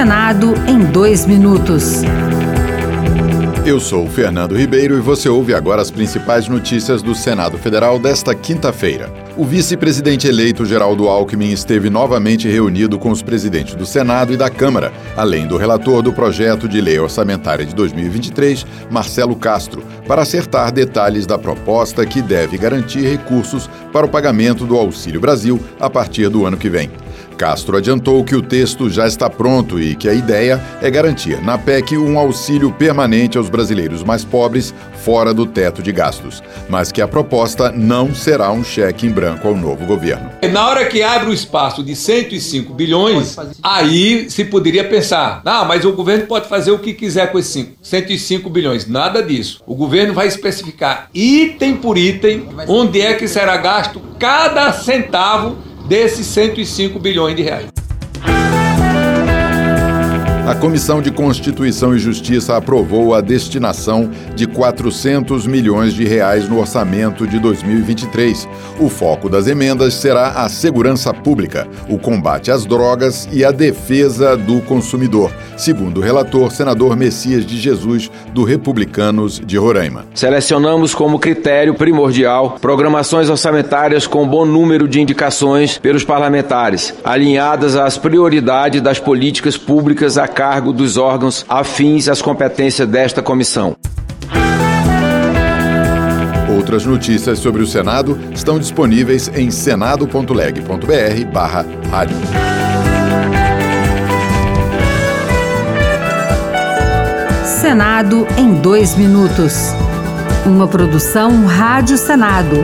Senado em dois minutos. Eu sou Fernando Ribeiro e você ouve agora as principais notícias do Senado Federal desta quinta-feira. O vice-presidente eleito Geraldo Alckmin esteve novamente reunido com os presidentes do Senado e da Câmara, além do relator do projeto de lei orçamentária de 2023, Marcelo Castro, para acertar detalhes da proposta que deve garantir recursos para o pagamento do Auxílio Brasil a partir do ano que vem. Castro adiantou que o texto já está pronto e que a ideia é garantir na PEC um auxílio permanente aos brasileiros mais pobres fora do teto de gastos, mas que a proposta não será um cheque em branco ao novo governo. Na hora que abre o espaço de 105 bilhões, aí se poderia pensar: ah, mas o governo pode fazer o que quiser com esses 105 bilhões. Nada disso. O governo vai especificar item por item onde é que será gasto cada centavo desses 105 bilhões de reais. A Comissão de Constituição e Justiça aprovou a destinação de 400 milhões de reais no orçamento de 2023. O foco das emendas será a segurança pública, o combate às drogas e a defesa do consumidor, segundo o relator senador Messias de Jesus, do Republicanos de Roraima. Selecionamos como critério primordial programações orçamentárias com bom número de indicações pelos parlamentares, alinhadas às prioridades das políticas públicas a cargo dos órgãos afins às competências desta comissão. Outras notícias sobre o Senado estão disponíveis em senado.leg.br barra rádio. Senado em dois minutos. Uma produção Rádio Senado.